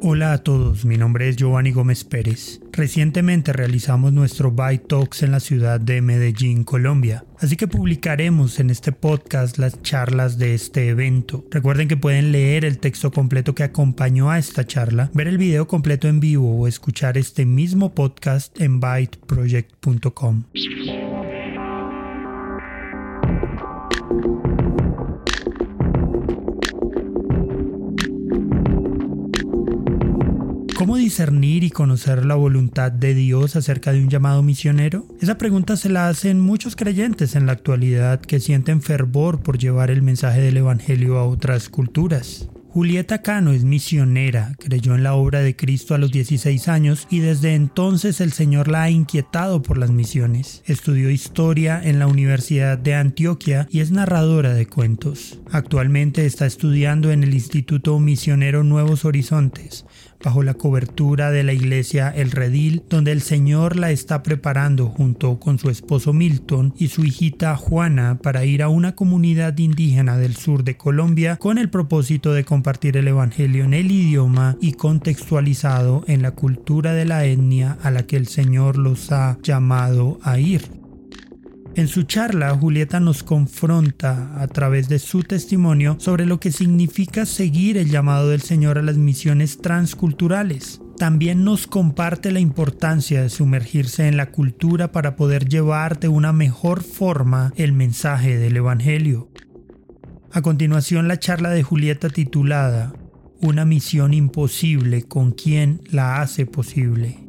Hola a todos, mi nombre es Giovanni Gómez Pérez. Recientemente realizamos nuestro Byte Talks en la ciudad de Medellín, Colombia, así que publicaremos en este podcast las charlas de este evento. Recuerden que pueden leer el texto completo que acompañó a esta charla, ver el video completo en vivo o escuchar este mismo podcast en byteproject.com. ¿Cómo discernir y conocer la voluntad de Dios acerca de un llamado misionero? Esa pregunta se la hacen muchos creyentes en la actualidad que sienten fervor por llevar el mensaje del Evangelio a otras culturas. Julieta Cano es misionera, creyó en la obra de Cristo a los 16 años y desde entonces el Señor la ha inquietado por las misiones. Estudió historia en la Universidad de Antioquia y es narradora de cuentos. Actualmente está estudiando en el Instituto Misionero Nuevos Horizontes, bajo la cobertura de la iglesia El Redil, donde el Señor la está preparando junto con su esposo Milton y su hijita Juana para ir a una comunidad indígena del sur de Colombia con el propósito de compartir el Evangelio en el idioma y contextualizado en la cultura de la etnia a la que el Señor los ha llamado a ir. En su charla, Julieta nos confronta a través de su testimonio sobre lo que significa seguir el llamado del Señor a las misiones transculturales. También nos comparte la importancia de sumergirse en la cultura para poder llevar de una mejor forma el mensaje del Evangelio. A continuación la charla de Julieta titulada Una misión imposible con quien la hace posible.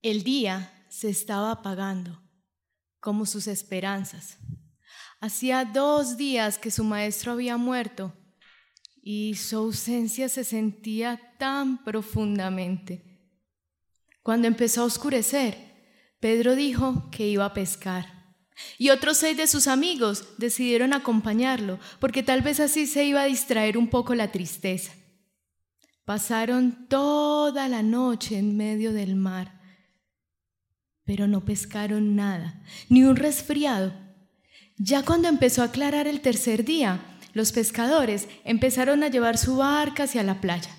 El día se estaba apagando, como sus esperanzas. Hacía dos días que su maestro había muerto y su ausencia se sentía tan profundamente. Cuando empezó a oscurecer, Pedro dijo que iba a pescar. Y otros seis de sus amigos decidieron acompañarlo, porque tal vez así se iba a distraer un poco la tristeza. Pasaron toda la noche en medio del mar pero no pescaron nada, ni un resfriado. Ya cuando empezó a aclarar el tercer día, los pescadores empezaron a llevar su barca hacia la playa.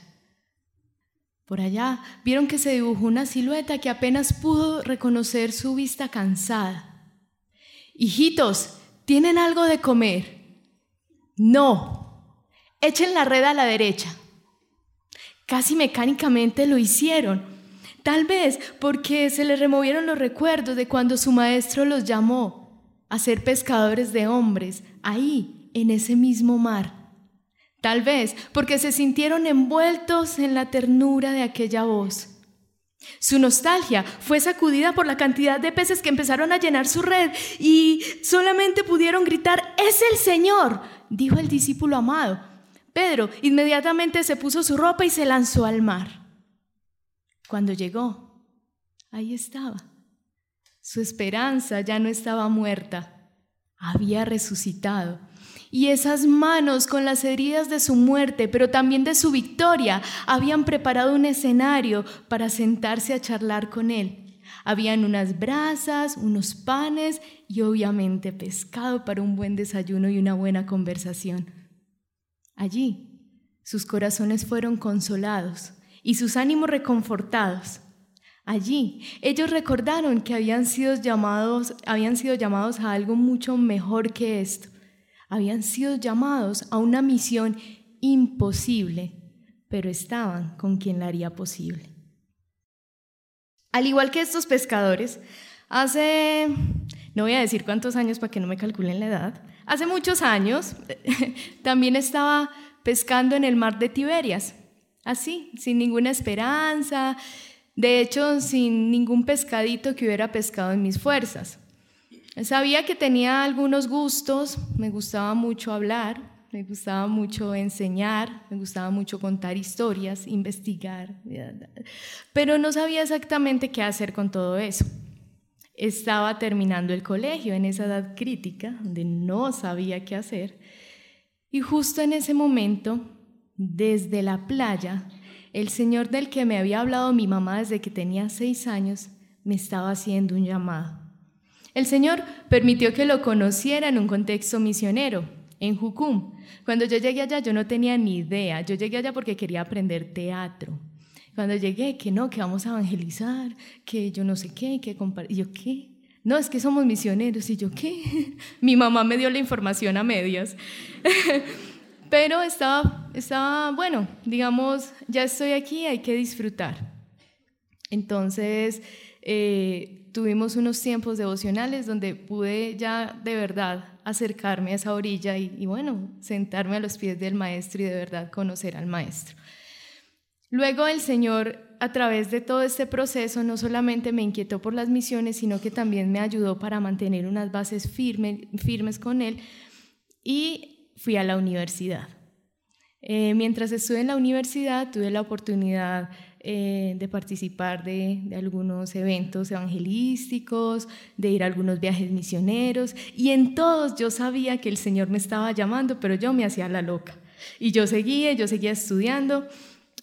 Por allá vieron que se dibujó una silueta que apenas pudo reconocer su vista cansada. Hijitos, ¿tienen algo de comer? No. Echen la red a la derecha. Casi mecánicamente lo hicieron Tal vez porque se le removieron los recuerdos de cuando su maestro los llamó a ser pescadores de hombres, ahí, en ese mismo mar. Tal vez porque se sintieron envueltos en la ternura de aquella voz. Su nostalgia fue sacudida por la cantidad de peces que empezaron a llenar su red y solamente pudieron gritar, es el Señor, dijo el discípulo amado. Pedro inmediatamente se puso su ropa y se lanzó al mar. Cuando llegó, ahí estaba. Su esperanza ya no estaba muerta, había resucitado. Y esas manos con las heridas de su muerte, pero también de su victoria, habían preparado un escenario para sentarse a charlar con él. Habían unas brasas, unos panes y obviamente pescado para un buen desayuno y una buena conversación. Allí, sus corazones fueron consolados y sus ánimos reconfortados. Allí ellos recordaron que habían sido llamados, habían sido llamados a algo mucho mejor que esto. Habían sido llamados a una misión imposible, pero estaban con quien la haría posible. Al igual que estos pescadores, hace, no voy a decir cuántos años para que no me calculen la edad, hace muchos años también estaba pescando en el mar de Tiberias, así, sin ninguna esperanza, de hecho sin ningún pescadito que hubiera pescado en mis fuerzas. Sabía que tenía algunos gustos, me gustaba mucho hablar, me gustaba mucho enseñar, me gustaba mucho contar historias, investigar, pero no sabía exactamente qué hacer con todo eso. Estaba terminando el colegio en esa edad crítica, donde no sabía qué hacer, y justo en ese momento desde la playa, el Señor del que me había hablado mi mamá desde que tenía seis años me estaba haciendo un llamado. El Señor permitió que lo conociera en un contexto misionero, en Jucum. Cuando yo llegué allá yo no tenía ni idea, yo llegué allá porque quería aprender teatro. Cuando llegué, que no, que vamos a evangelizar, que yo no sé qué, que y yo qué, no, es que somos misioneros. Y yo, ¿qué? Mi mamá me dio la información a medias. Pero estaba, estaba, bueno, digamos, ya estoy aquí, hay que disfrutar. Entonces, eh, tuvimos unos tiempos devocionales donde pude ya de verdad acercarme a esa orilla y, bueno, sentarme a los pies del maestro y de verdad conocer al maestro. Luego el Señor, a través de todo este proceso, no solamente me inquietó por las misiones, sino que también me ayudó para mantener unas bases firmes con Él y fui a la universidad. Eh, mientras estuve en la universidad, tuve la oportunidad eh, de participar de, algunos eventos evangelísticos, de ir a algunos viajes misioneros, y en todos yo sabía que el Señor me estaba llamando, pero yo me hacía la loca. Y yo seguía, yo seguía estudiando.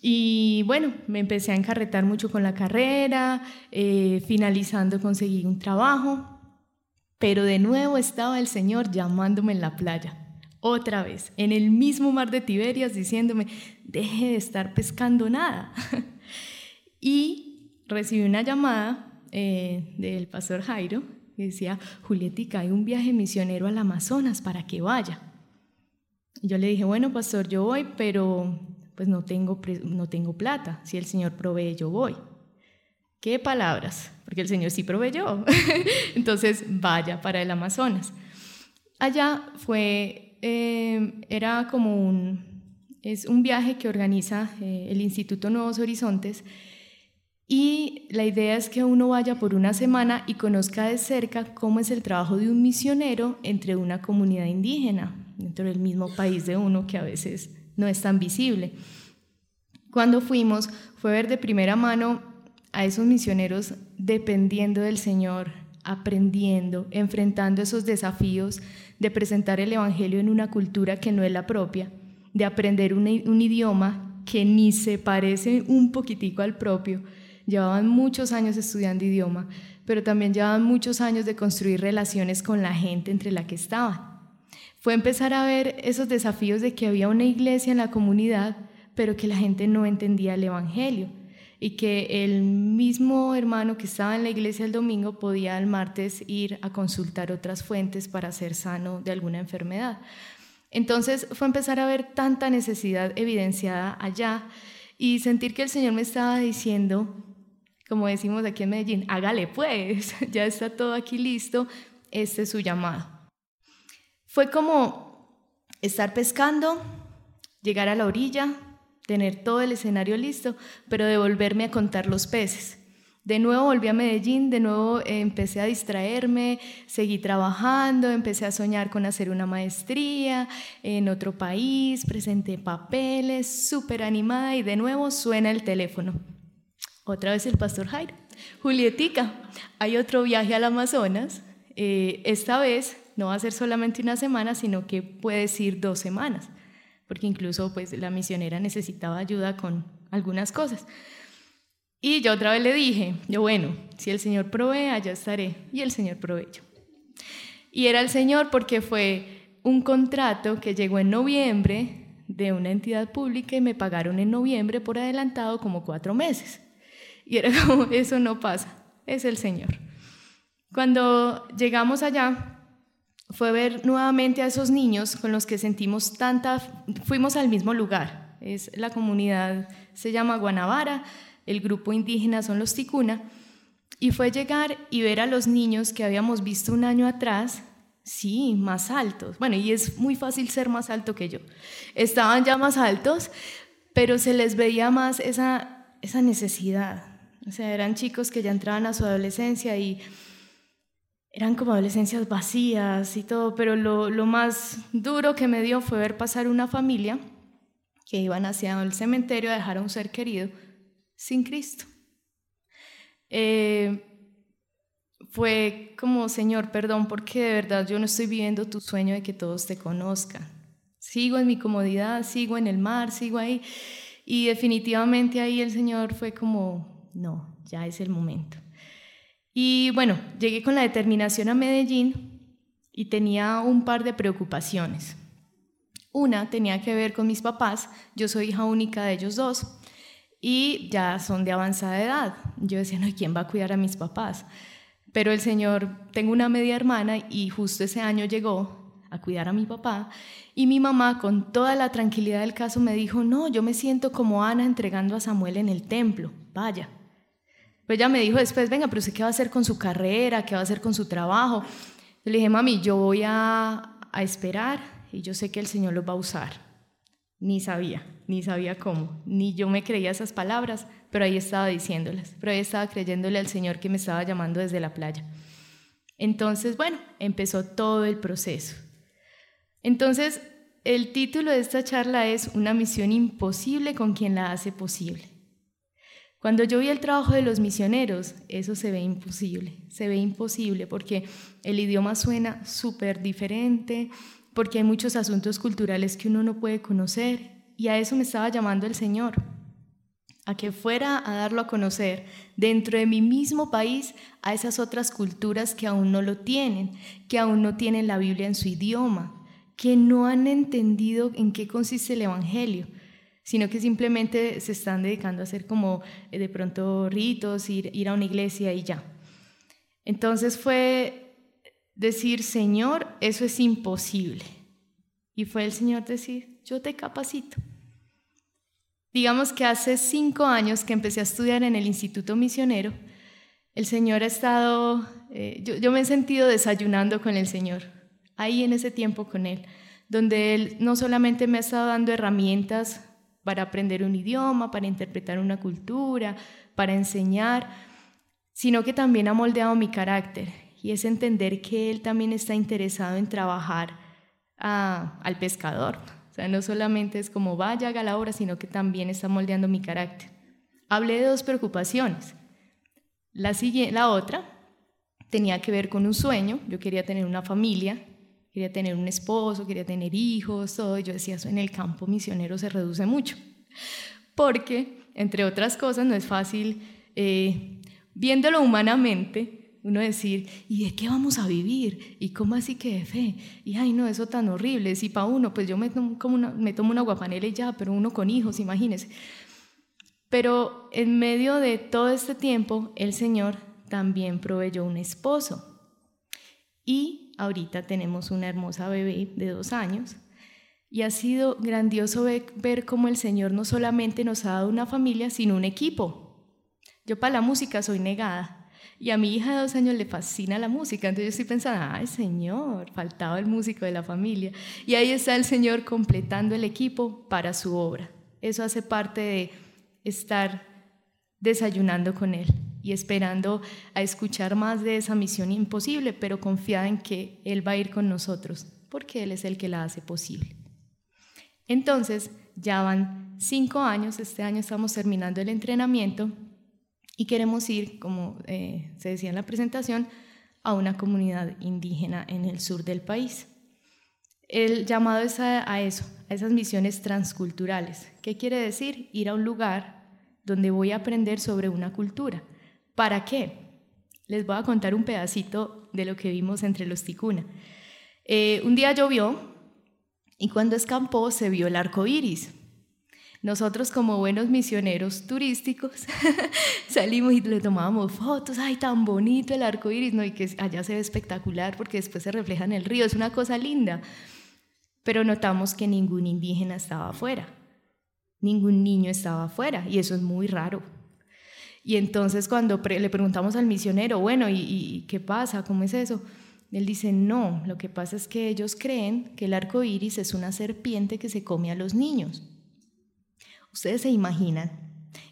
Y bueno, me empecé a encarretar mucho con la carrera, eh, finalizando conseguí un trabajo, pero de nuevo estaba el Señor llamándome en la playa, otra vez, en el mismo mar de Tiberias, diciéndome, deje de estar pescando nada. y recibí una llamada eh, del pastor Jairo que decía, Julietica, hay un viaje misionero al Amazonas para que vaya. Y yo le dije, bueno, pastor, yo voy, pero pues no tengo, no tengo plata. Si el Señor provee, yo voy. ¿Qué palabras? Porque el Señor sí proveyó. Entonces, vaya para el Amazonas. Allá fue, eh, era como un, es un viaje que organiza eh, el Instituto Nuevos Horizontes y la idea es que uno vaya por una semana y conozca de cerca cómo es el trabajo de un misionero entre una comunidad indígena, dentro del mismo país de uno que a veces no es tan visible. Cuando fuimos fue ver de primera mano a esos misioneros dependiendo del Señor, aprendiendo, enfrentando esos desafíos de presentar el Evangelio en una cultura que no es la propia, de aprender un, idioma que ni se parece un poquitico al propio. Llevaban muchos años estudiando idioma, pero también llevaban muchos años de construir relaciones con la gente entre la que estaban fue empezar a ver esos desafíos de que había una iglesia en la comunidad, pero que la gente no entendía el Evangelio y que el mismo hermano que estaba en la iglesia el domingo podía el martes ir a consultar otras fuentes para ser sano de alguna enfermedad. Entonces fue empezar a ver tanta necesidad evidenciada allá y sentir que el Señor me estaba diciendo, como decimos aquí en Medellín, hágale pues, ya está todo aquí listo, este es su llamado. Fue como estar pescando, llegar a la orilla, tener todo el escenario listo, pero devolverme a contar los peces. De nuevo volví a Medellín, de nuevo eh, empecé a distraerme, seguí trabajando, empecé a soñar con hacer una maestría en otro país, presenté papeles, súper animada y de nuevo suena el teléfono. Otra vez el pastor Jairo. Julietica, hay otro viaje al Amazonas, eh, esta vez no va a ser solamente una semana, sino que puedes ir dos semanas, porque incluso pues la misionera necesitaba ayuda con algunas cosas. Y yo otra vez le dije, yo bueno, si el Señor provee, allá estaré. Y el Señor proveyó. Y era el Señor porque fue un contrato que llegó en noviembre de una entidad pública y me pagaron en noviembre por adelantado como cuatro meses. Y era como, eso no pasa, es el Señor. Cuando llegamos allá, fue ver nuevamente a esos niños con los que sentimos tanta, fuimos al mismo lugar, es la comunidad, se llama Guanabara, el grupo indígena son los Ticuna, y fue llegar y ver a los niños que habíamos visto un año atrás, sí, más altos, bueno, y es muy fácil ser más alto que yo, estaban ya más altos, pero se les veía más esa, esa necesidad, o sea, eran chicos que ya entraban a su adolescencia y eran como adolescencias vacías y todo, pero lo, más duro que me dio fue ver pasar una familia que iban hacia el cementerio a dejar a un ser querido sin Cristo. Eh, fue como, Señor, perdón, porque de verdad yo no estoy viviendo tu sueño de que todos te conozcan. Sigo en mi comodidad, sigo en el mar, sigo ahí. Y definitivamente ahí el Señor fue como, no, ya es el momento. Y bueno, llegué con la determinación a Medellín y tenía un par de preocupaciones. Una tenía que ver con mis papás, yo soy hija única de ellos dos y ya son de avanzada edad. Yo decía, no, ¿quién va a cuidar a mis papás? Pero el Señor, tengo una media hermana y justo ese año llegó a cuidar a mi papá y mi mamá con toda la tranquilidad del caso me dijo, no, yo me siento como Ana entregando a Samuel en el templo, vaya. Pues ella me dijo después, venga, pero usted qué va a hacer con su carrera, qué va a hacer con su trabajo. Le dije, mami, yo voy a, a esperar y yo sé que el Señor los va a usar. Ni sabía, ni sabía cómo, ni yo me creía esas palabras, pero ahí estaba diciéndolas, pero ahí estaba creyéndole al Señor que me estaba llamando desde la playa. Entonces, bueno, empezó todo el proceso. Entonces, el título de esta charla es Una misión imposible con quien la hace posible. Cuando yo vi el trabajo de los misioneros, eso se ve imposible, se ve imposible porque el idioma suena súper diferente, porque hay muchos asuntos culturales que uno no puede conocer y a eso me estaba llamando el Señor, a que fuera a darlo a conocer dentro de mi mismo país a esas otras culturas que aún no lo tienen, que aún no tienen la Biblia en su idioma, que no han entendido en qué consiste el Evangelio sino que simplemente se están dedicando a hacer como eh, de pronto ritos, ir, ir a una iglesia y ya. Entonces fue decir, Señor, eso es imposible. Y fue el Señor decir, yo te capacito. Digamos que hace cinco años que empecé a estudiar en el Instituto Misionero, el Señor ha estado, eh, yo, yo me he sentido desayunando con el Señor, ahí en ese tiempo con Él, donde Él no solamente me ha estado dando herramientas para aprender un idioma, para interpretar una cultura, para enseñar, sino que también ha moldeado mi carácter y es entender que Él también está interesado en trabajar al pescador. O sea, no solamente es como vaya, haga la obra, sino que también está moldeando mi carácter. Hablé de dos preocupaciones. La, la otra tenía que ver con un sueño. Yo quería tener una familia, quería tener un esposo, quería tener hijos, todo. Yo decía, eso en el campo misionero se reduce mucho. Porque, entre otras cosas, no es fácil, eh, viéndolo humanamente, uno decir, ¿y de qué vamos a vivir? ¿Y cómo así que de fe? Y ay, no, eso tan horrible. Si para uno, pues yo me tomo, como una, me tomo una guapanela y ya, pero uno con hijos, imagínese. Pero en medio de todo este tiempo, el Señor también proveyó un esposo. Y Ahorita tenemos una hermosa bebé de dos años y ha sido grandioso ver, cómo el Señor no solamente nos ha dado una familia, sino un equipo. Yo para la música soy negada y a mi hija de dos años le fascina la música, entonces yo estoy pensando, ay Señor, faltaba el músico de la familia. Y ahí está el Señor completando el equipo para su obra. Eso hace parte de estar desayunando con Él y esperando a escuchar más de esa misión imposible, pero confiada en que Él va a ir con nosotros, porque Él es el que la hace posible. Entonces, ya van cinco años, este año estamos terminando el entrenamiento y queremos ir, como eh, se decía en la presentación, a una comunidad indígena en el sur del país. El llamado es a, a eso, a esas misiones transculturales. ¿Qué quiere decir? Ir a un lugar donde voy a aprender sobre una cultura ¿Para qué? Les voy a contar un pedacito de lo que vimos entre los ticuna. Eh, un día llovió y cuando escampó se vio el arco iris. Nosotros, como buenos misioneros turísticos, salimos y le tomábamos fotos. ¡Ay, tan bonito el arco iris! ¿no? Y que allá se ve espectacular porque después se refleja en el río. Es una cosa linda. Pero notamos que ningún indígena estaba afuera. Ningún niño estaba afuera. Y eso es muy raro y entonces cuando le preguntamos al misionero, bueno, ¿y, qué pasa? ¿Cómo es eso? Él dice, no, lo que pasa es que ellos creen que el arco iris es una serpiente que se come a los niños. Ustedes se imaginan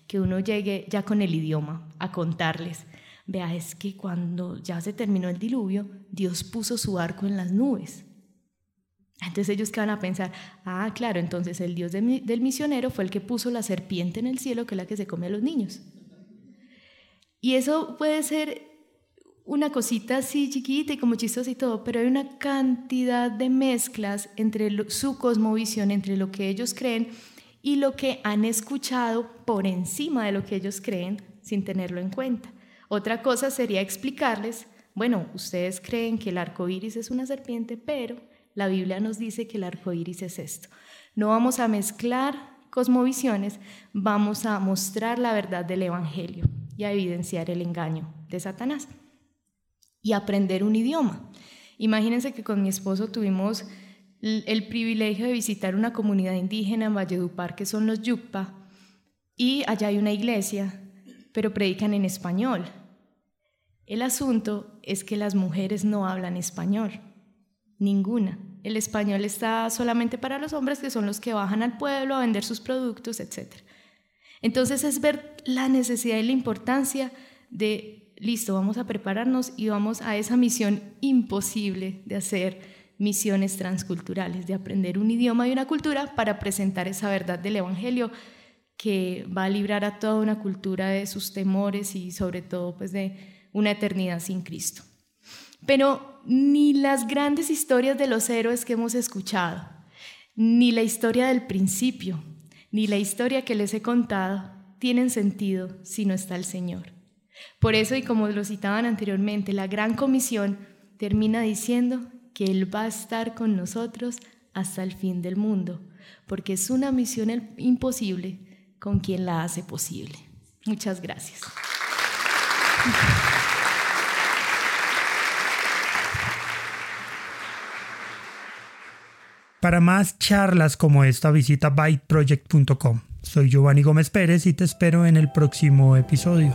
que uno llegue ya con el idioma a contarles, vea, es que cuando ya se terminó el diluvio, Dios puso su arco en las nubes. Entonces ellos que van a pensar, ah, claro, entonces el Dios del misionero fue el que puso la serpiente en el cielo, que es la que se come a los niños. Y eso puede ser una cosita así chiquita y como chistosa y todo, pero hay una cantidad de mezclas entre su cosmovisión, entre lo que ellos creen y lo que han escuchado por encima de lo que ellos creen sin tenerlo en cuenta. Otra cosa sería explicarles, bueno, ustedes creen que el arco iris es una serpiente, pero la Biblia nos dice que el arco iris es esto. No vamos a mezclar cosmovisiones, vamos a mostrar la verdad del Evangelio y a evidenciar el engaño de Satanás y aprender un idioma. Imagínense que con mi esposo tuvimos el privilegio de visitar una comunidad indígena en Valledupar, que son los Yucpa, y allá hay una iglesia, pero predican en español. El asunto es que las mujeres no hablan español, ninguna. El español está solamente para los hombres, que son los que bajan al pueblo a vender sus productos, etc. Entonces es ver la necesidad y la importancia de listo, vamos a prepararnos y vamos a esa misión imposible de hacer misiones transculturales, de aprender un idioma y una cultura para presentar esa verdad del Evangelio que va a librar a toda una cultura de sus temores y sobre todo pues de una eternidad sin Cristo. Pero ni las grandes historias de los héroes que hemos escuchado, ni la historia del principio, ni la historia que les he contado tienen sentido si no está el Señor. Por eso, y como lo citaban anteriormente, la gran comisión termina diciendo que Él va a estar con nosotros hasta el fin del mundo, porque es una misión imposible con quien la hace posible. Muchas gracias. Para más charlas como esta, visita byteproject.com. Soy Giovanni Gómez Pérez y te espero en el próximo episodio.